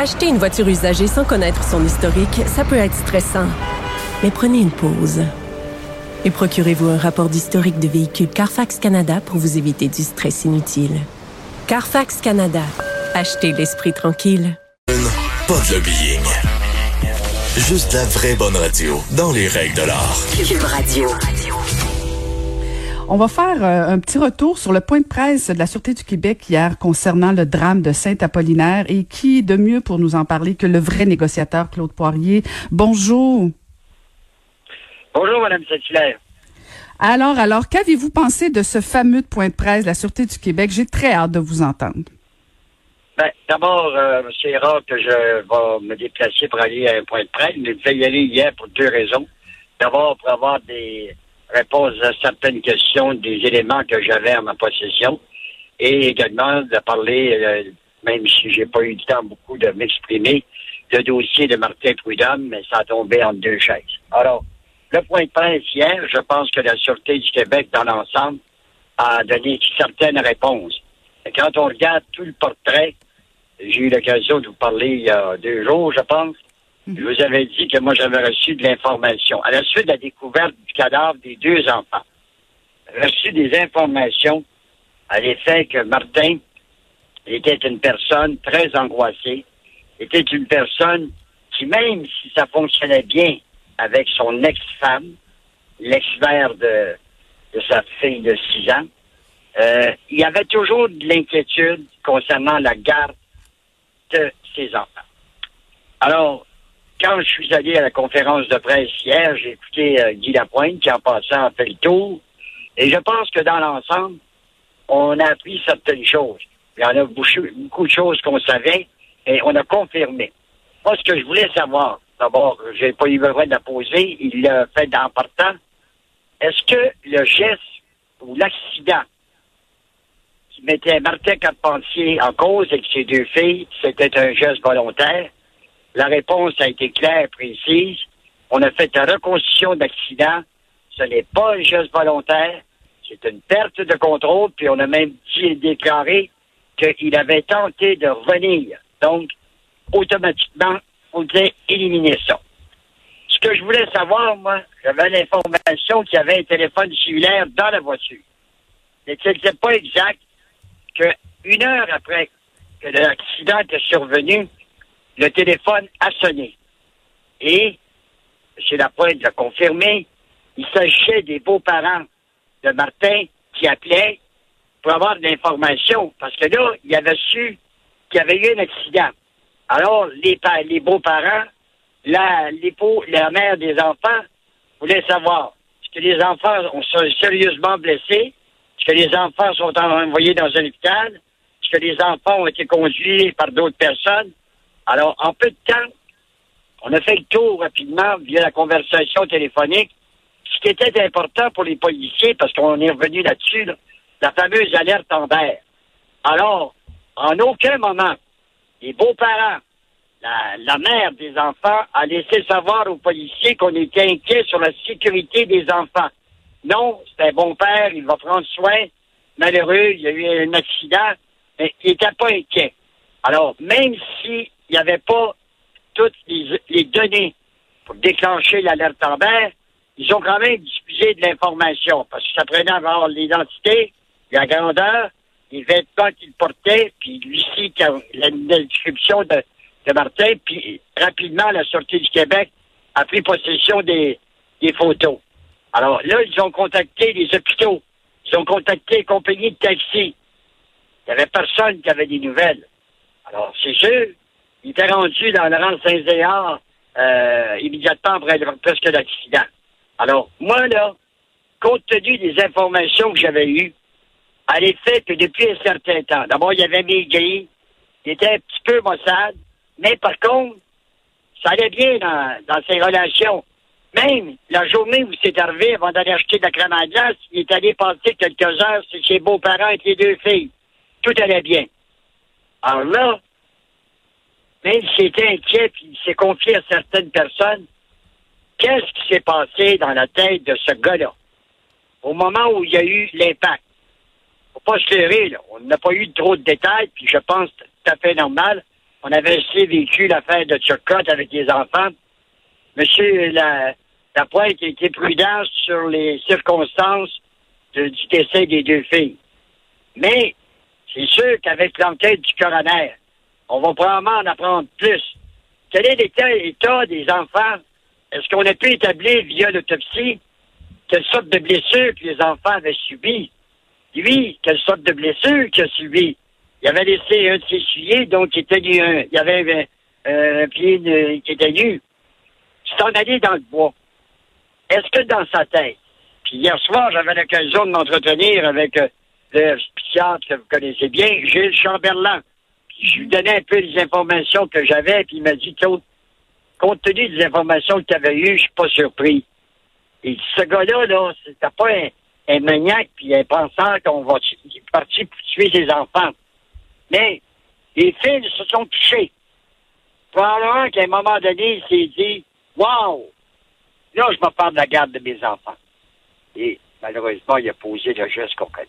Acheter une voiture usagée sans connaître son historique, ça peut être stressant. Mais prenez une pause. Et procurez-vous un rapport d'historique de véhicule Carfax Canada pour vous éviter du stress inutile. Carfax Canada. Achetez l'esprit tranquille. Pas de lobbying. Juste la vraie bonne radio, dans les règles de l'art. Cube Radio. On va faire euh, un petit retour sur le point de presse de la Sûreté du Québec hier concernant le drame de Saint-Apollinaire et qui de mieux pour nous en parler que le vrai négociateur Claude Poirier. Bonjour. Bonjour, Madame saint Alors, alors, qu'avez-vous pensé de ce fameux point de presse de la Sûreté du Québec? J'ai très hâte de vous entendre. Ben, d'abord, euh, c'est rare que je vais me déplacer pour aller à un point de presse, mais je vais y aller hier pour deux raisons. D'abord, pour avoir des réponses à certaines questions, des éléments que j'avais en ma possession, et également de parler, euh, même si j'ai pas eu le temps beaucoup de m'exprimer, le dossier de Martin Prudhomme, mais ça a tombé en deux chaises. Alors, le point de hier, je pense que la Sûreté du Québec, dans l'ensemble, a donné certaines réponses. Quand on regarde tout le portrait, j'ai eu l'occasion de vous parler il y a deux jours, je pense. Je vous avais dit que moi, j'avais reçu de l'information. À la suite de la découverte du cadavre des deux enfants, reçu des informations à l'effet que Martin était une personne très angoissée, était une personne qui, même si ça fonctionnait bien avec son ex-femme, l'ex-mère de, de sa fille de six ans, euh, il y avait toujours de l'inquiétude concernant la garde de ses enfants. Alors, quand je suis allé à la conférence de presse hier, j'ai écouté euh, Guy Lapointe qui, en passant, a fait le tour. Et je pense que dans l'ensemble, on a appris certaines choses. Il y en a beaucoup, de choses qu'on savait et on a confirmé. Moi, ce que je voulais savoir, d'abord, j'ai pas eu besoin de la poser, il l'a fait en partant. Est-ce que le geste ou l'accident qui mettait Martin Carpentier en cause avec ses deux filles, c'était un geste volontaire? La réponse a été claire et précise. On a fait une reconstitution d'accident. Ce n'est pas un geste volontaire. C'est une perte de contrôle. Puis on a même dit déclaré qu'il avait tenté de revenir. Donc, automatiquement, on disait éliminer ça. Ce que je voulais savoir, moi, j'avais l'information qu'il y avait un téléphone cellulaire dans la voiture. Mais ce n'était pas exact qu'une heure après que l'accident était survenu, le téléphone a sonné. Et, M. Lapointe l'a confirmé, il s'agissait des beaux-parents de Martin qui appelaient pour avoir de l'information. Parce que là, il avait su qu'il y avait eu un accident. Alors, les, beaux-parents, la, la mère des enfants voulaient savoir est-ce que les enfants sont sérieusement blessés? Est-ce que les enfants sont envoyés dans un hôpital? Est-ce que les enfants ont été conduits par d'autres personnes? Alors, en peu de temps, on a fait le tour rapidement via la conversation téléphonique. Ce qui était important pour les policiers, parce qu'on est revenu là-dessus, la fameuse alerte en l'air. Alors, en aucun moment, les beaux-parents, la, mère des enfants a laissé savoir aux policiers qu'on était inquiet sur la sécurité des enfants. Non, c'est un bon père, il va prendre soin. Malheureux, il y a eu un accident, mais il n'était pas inquiet. Alors, même si il n'y avait pas toutes les, données pour déclencher l'alerte en mer, ils ont quand même diffusé de l'information parce que ça prenait à avoir l'identité, la grandeur, les vêtements qu'il portait, puis lui ci la, description de, de Martin, puis rapidement, la sortie du Québec a pris possession des, des photos. Alors là, ils ont contacté les hôpitaux. Ils ont contacté les compagnies de taxi. Il n'y avait personne qui avait des nouvelles. Alors, c'est sûr, il était rendu dans le rang Saint-Zéard euh, immédiatement après presque l'accident. Alors, moi, là, compte tenu des informations que j'avais eues, à l'effet que depuis un certain temps, d'abord, il y avait maigri, il était un petit peu maussade, mais par contre, ça allait bien dans, dans ses relations. Même la journée où c'est arrivé, avant d'aller acheter de la crème à glace, il est allé passer quelques heures chez ses beaux-parents avec les deux filles. Tout allait bien. Alors là, même s'il était inquiet puis il s'est confié à certaines personnes, qu'est-ce qui s'est passé dans la tête de ce gars-là? Au moment où il y a eu l'impact? Faut pas se leurrer, là. On n'a pas eu trop de détails, puis je pense tout à fait normal. on avait aussi vécu l'affaire de Turcotte avec les enfants. Monsieur la, la pointe a été prudente sur les circonstances du décès des deux filles. Mais c'est sûr qu'avec l'enquête du coroner, on va probablement en apprendre plus. Quel est l'état des enfants? Est-ce qu'on a pu établir via l'autopsie quelle sorte de blessures que les enfants avaient subies? Lui, quelle sorte de blessures qu'il a subies? Il avait laissé un de ses souliers, donc il, était nu, il y avait un, pied qui était nu. C'est en allé dans le bois. Est-ce que dans sa tête, puis hier soir, j'avais l'occasion de m'entretenir avec euh, le psychiatre que vous connaissez bien, Gilles Chamberlain. Je lui donnais un peu les informations que j'avais, puis il m'a dit, compte tenu des informations que tu avais eues, je suis pas surpris. Et ce gars-là, là, c'était pas un, maniaque puis un penseur qu'on va partir pour tuer ses enfants. Mais les filles se sont touchées. Probablement qu'à un moment donné, il s'est dit Wow! Là, je me parle de la garde de mes enfants. Et malheureusement, il a posé le geste qu'on connaît.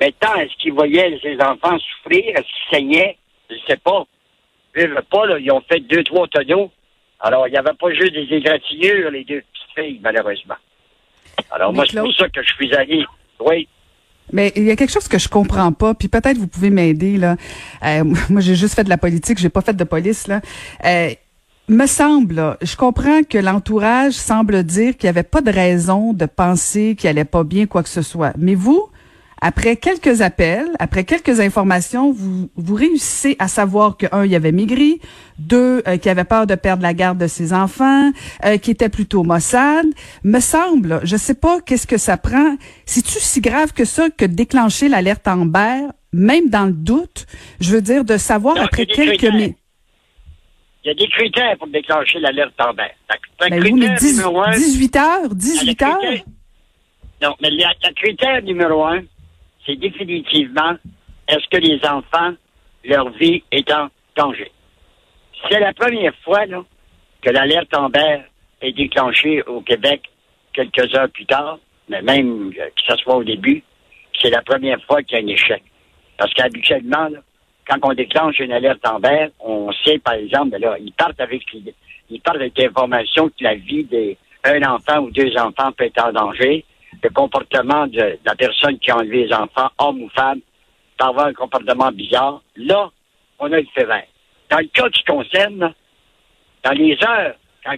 Maintenant, est-ce qu'il voyait ses enfants souffrir? Est-ce qu'ils saignaient? Je ne sais pas. Ils pas, là, ils ont fait deux, trois tonneaux. Alors, il n'y avait pas juste des égratignures, les deux petites filles, malheureusement. Alors, moi, c'est pour ça que je suis allé. Oui. Mais il y a quelque chose que je comprends pas, puis peut-être vous pouvez m'aider là. Euh, moi, j'ai juste fait de la politique, j'ai pas fait de police là. Euh, me semble, je comprends que l'entourage semble dire qu'il n'y avait pas de raison de penser qu'il allait pas bien quoi que ce soit. Mais vous, après quelques appels, après quelques informations, vous, vous réussissez à savoir que un, il y avait maigri, deux, euh, qu'il avait peur de perdre la garde de ses enfants, euh, qui était plutôt Mossad. Me semble, je sais pas qu'est-ce que ça prend. C'est-tu si grave que ça que déclencher l'alerte Amber, même dans le doute, je veux dire de savoir après quelques minutes. Il y a des critères pour déclencher l'alerte Amber. Ben oui, mais 18 heures, 18 heures. Non, mais le critère numéro un, c'est définitivement est-ce que les enfants, leur vie est en danger? C'est la première fois que l'alerte Amber est déclenchée au Québec quelques heures plus tard, mais même euh, que ce soit au début, c'est la première fois qu'il y a un échec. Parce qu'habituellement, quand on déclenche une alerte Amber, on sait, par exemple, ben là, ils partent avec ils partent avec l'information que la vie d'un enfant ou deux enfants peut être en danger le comportement de, la personne qui a enlevé les enfants, homme ou femme, peut avoir un comportement bizarre, là, on a le fait vert. Dans le cas qui concerne, dans les heures, quand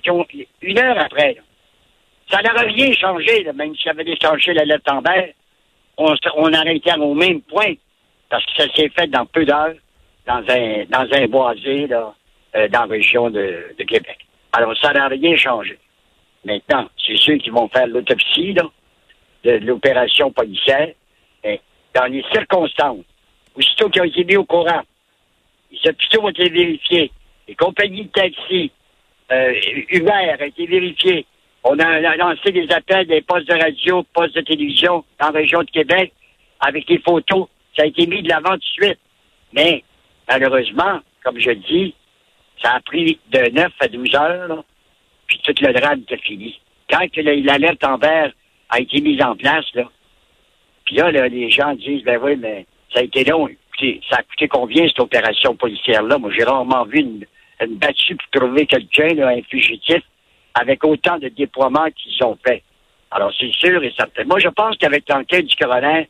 une heure après, ça n'aurait rien changé, même si avait changé la lettre en vert, on, on arrêtait au même point, parce que ça s'est fait dans peu d'heures, dans un, dans un boisé, euh, dans la région de, de Québec. Alors, ça n'a rien changé. Maintenant, c'est ceux qui vont faire l'autopsie, là, de, l'opération policière, dans les circonstances, aussitôt qu'ils ont été mis au courant, les hôpitaux ont été vérifiés, les compagnies de taxi, euh, Uber a été vérifié. On a lancé des appels des postes de radio, postes de télévision la région de Québec avec des photos. Ça a été mis de l'avant de suite. Mais, malheureusement, comme je dis, ça a pris de 9 à 12 heures, puis tout le drame était fini. Quand l'alerte en vert a été mise en place, là. Puis là, les gens disent, ben oui, mais ça a été long. Écoutez, ça a coûté combien cette opération policière-là? Moi, j'ai rarement vu une, battue pour trouver quelqu'un, un fugitif, avec autant de déploiements qu'ils ont fait. Alors, c'est sûr et certain. Moi, je pense qu'avec l'enquête du coroner,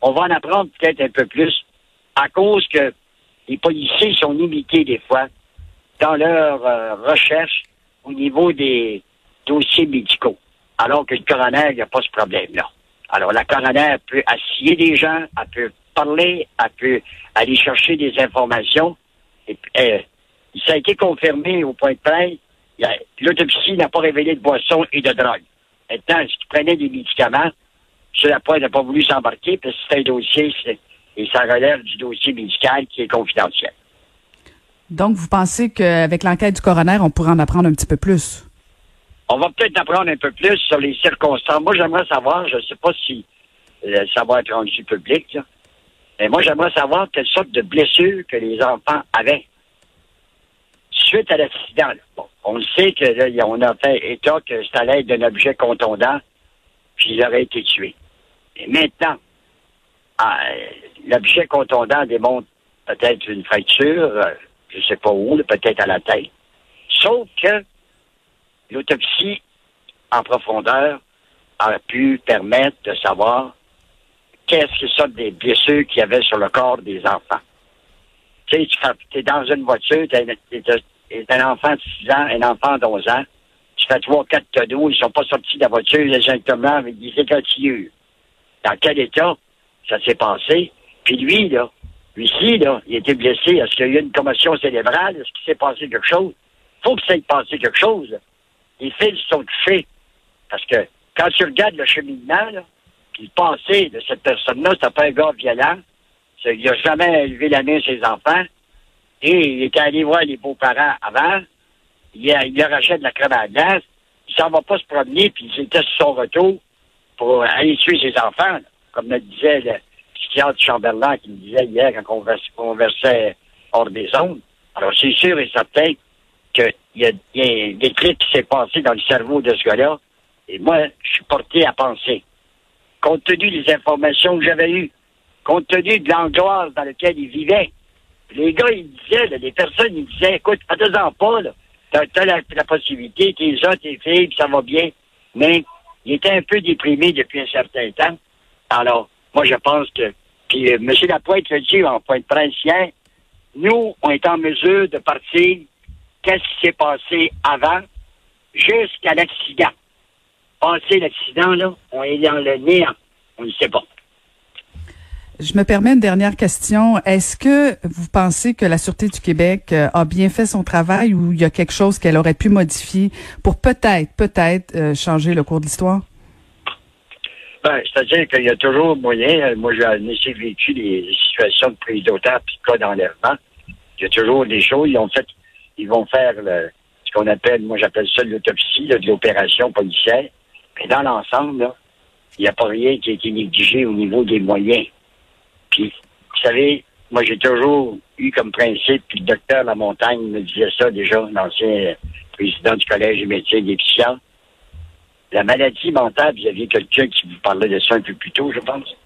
on va en apprendre peut-être un peu plus à cause que les policiers sont limités des fois dans leur euh, recherche au niveau des dossiers médicaux alors que le coroner, il n'y a pas ce problème-là. Alors, la coroner peut assier des gens, elle peut parler, elle peut aller chercher des informations. Et, euh, ça a été confirmé au point de presse. L'autopsie n'a pas révélé de boisson et de drogue. Maintenant, est-ce qu'il prenait des médicaments? Sur la n'a pas voulu s'embarquer parce que c'est un dossier et ça relève du dossier médical qui est confidentiel. Donc, vous pensez qu'avec l'enquête du coroner, on pourrait en apprendre un petit peu plus? On va peut-être apprendre un peu plus sur les circonstances. Moi, j'aimerais savoir, je ne sais pas si euh, ça va être rendu public, mais moi, j'aimerais savoir quelle sorte de blessures que les enfants avaient suite à l'accident. Bon, on sait que là, on a fait état que c'est à l'aide d'un objet contondant, puis ils auraient été tués. Et maintenant, ah, l'objet contondant démontre peut-être une fracture, euh, je sais pas où, peut-être à la tête. Sauf que l'autopsie en profondeur a pu permettre de savoir qu'est-ce que ça des blessures qu'il y avait sur le corps des enfants. Tu sais, tu es dans une voiture, tu es, un enfant de 6 ans, un enfant de 11 ans, tu fais trois, quatre tonneaux, ils sont pas sortis de la voiture exactement avec des égratignures. Dans quel état ça s'est passé? Puis lui, là, lui ici, là, il été blessé. Est-ce qu'il y a eu une commotion cérébrale? Est-ce qu'il s'est passé quelque chose? faut que ça ait passé quelque chose. Les fils sont touchés. Parce que quand tu regardes le cheminement, là, puis le passé de cette personne-là, c'est pas un gars violent. Il n'a jamais élevé la main à ses enfants. Et il était allé voir les beaux-parents avant. Il, a, leur achète de la crème à glace. Il s'en va pas se promener, puis il était sur son retour pour aller tuer ses enfants. Comme me disait le psychiatre Chamberlain qui me disait hier quand on conversait hors des ondes. Alors, c'est sûr et certain qu'il y, a des trucs qui s'est passé dans le cerveau de ce gars-là. Et moi, je suis porté à penser, compte tenu des informations que j'avais eues, compte tenu de l'angoisse dans laquelle il vivait, les gars, ils disaient, les personnes, ils disaient, écoute, fais-en pas, là. T'as, la, la, possibilité, t'es là, t'es filles, ça va bien. Mais il était un peu déprimé depuis un certain temps. Alors, moi, je pense que, puis euh, M. Lapointe le dit en point de presse nous, on est en mesure de partir qu'est-ce qui s'est passé avant jusqu'à l'accident. Passé l'accident, là, on est dans le néant. On ne sait pas. Je me permets une dernière question. Est-ce que vous pensez que la Sûreté du Québec euh, a bien fait son travail ou il y a quelque chose qu'elle aurait pu modifier pour peut-être, peut-être euh, changer le cours de l'histoire? Ben, c'est-à-dire qu'il y a toujours moyen. Euh, moi, j'ai vécu des situations de prise d'otage puis de cas d'enlèvement. Il y a toujours des choses. Ils ont fait, ils vont faire ce qu'on appelle, moi j'appelle ça l'autopsie de l'opération policière. Mais dans l'ensemble, il n'y a pas rien qui a été négligé au niveau des moyens. Puis, vous savez, moi, j'ai toujours eu comme principe, puis le docteur Lamontagne me disait ça déjà, l'ancien président du Collège des médecins et des psychiatres. La maladie mentale, vous aviez quelqu'un qui vous parlait de ça un peu plus tôt, je pense.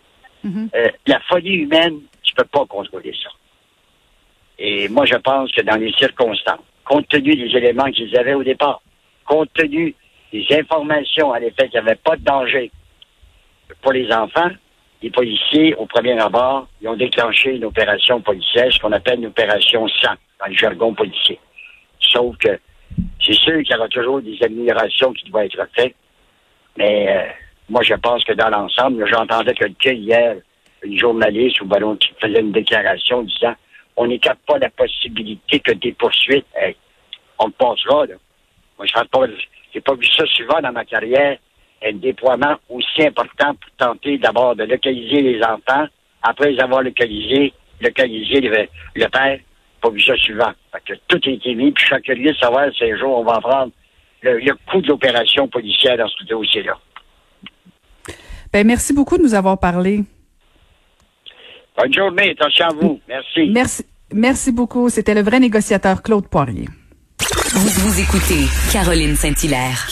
Mm-hmm. Euh, la folie humaine, tu peux pas contrôler ça. Et moi, je pense que dans les circonstances, compte tenu des éléments qu'ils avaient au départ, compte tenu des informations à l'effet qu'il n'y avait pas de danger pour les enfants, les policiers, au premier abord, ils ont déclenché une opération policière, ce qu'on appelle une opération sang, dans le jargon policier. Sauf que c'est sûr qu'il y aura toujours des améliorations qui doivent être faites, mais euh, moi, je pense que dans l'ensemble, j'entendais quelqu'un hier, une journaliste ou ballon qui faisait une déclaration disant on n'écarte pas la possibilité que des poursuites, on le passera. Là. Moi, je n'ai pas vu ça souvent dans ma carrière un déploiement aussi important pour tenter d'abord de localiser les enfants, après les avoir localisés, localiser le, le père, pour vu ça que tout a été mis, puis je suis curieux de savoir ces jours on va prendre le, le coût de l'opération policière dans ce dossier-là. Ben, merci beaucoup de nous avoir parlé. Bonne journée, attention à vous. Merci. Merci, merci beaucoup. C'était le vrai négociateur Claude Poirier. Vous, vous écoutez Caroline Saint-Hilaire.